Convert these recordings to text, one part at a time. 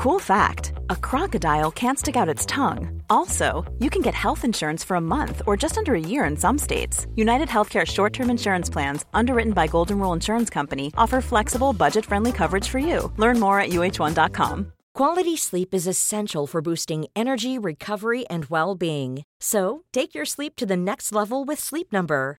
Cool fact a crocodile can't stick out its tongue. Also, you can get health insurance for a month or just under a year in some states. United Healthcare short term insurance plans, underwritten by Golden Rule Insurance Company, offer flexible, budget friendly coverage for you. Learn more at uh1.com. Quality sleep is essential for boosting energy, recovery, and well being. So, take your sleep to the next level with Sleep Number.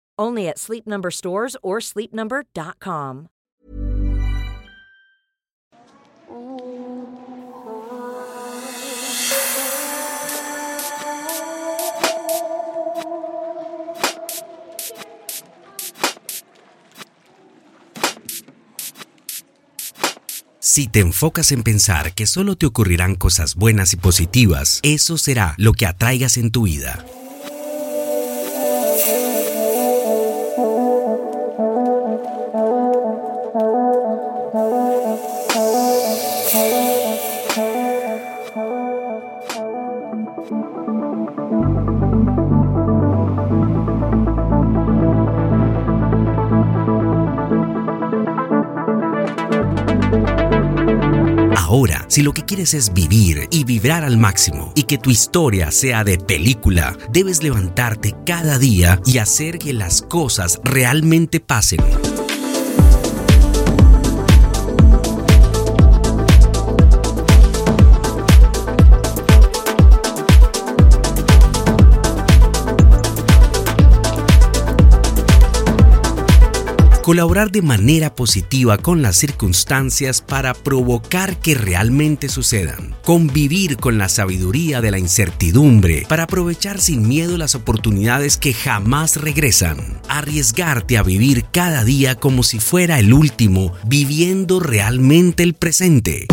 Only at Sleep Number stores or sleepnumber.com. Si te enfocas en pensar que solo te ocurrirán cosas buenas y positivas, eso será lo que atraigas en tu vida. Ahora, si lo que quieres es vivir y vibrar al máximo y que tu historia sea de película, debes levantarte cada día y hacer que las cosas realmente pasen. Colaborar de manera positiva con las circunstancias para provocar que realmente sucedan, convivir con la sabiduría de la incertidumbre para aprovechar sin miedo las oportunidades que jamás regresan, arriesgarte a vivir cada día como si fuera el último, viviendo realmente el presente.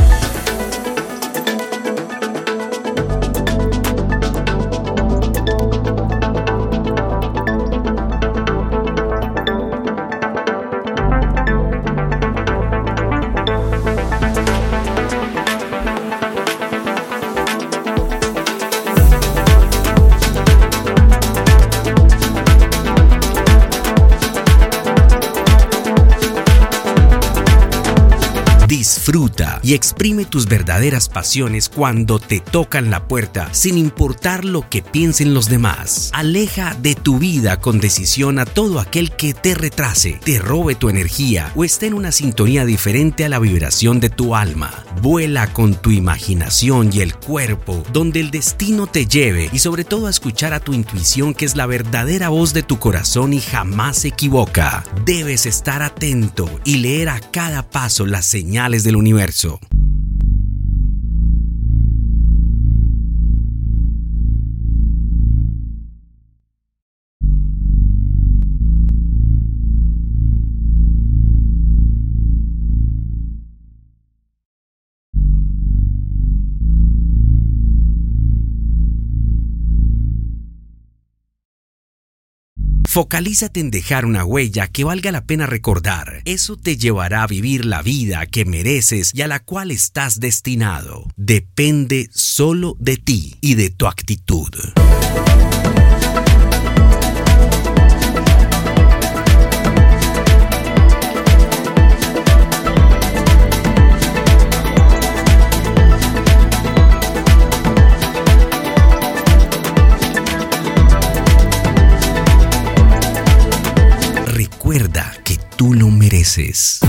Disfruta y exprime tus verdaderas pasiones cuando te tocan la puerta, sin importar lo que piensen los demás. Aleja de tu vida con decisión a todo aquel que te retrase, te robe tu energía o esté en una sintonía diferente a la vibración de tu alma. Vuela con tu imaginación y el cuerpo, donde el destino te lleve y sobre todo a escuchar a tu intuición que es la verdadera voz de tu corazón y jamás se equivoca. Debes estar atento y leer a cada paso las señales del universo. Focalízate en dejar una huella que valga la pena recordar. Eso te llevará a vivir la vida que mereces y a la cual estás destinado. Depende solo de ti y de tu actitud. Mereces.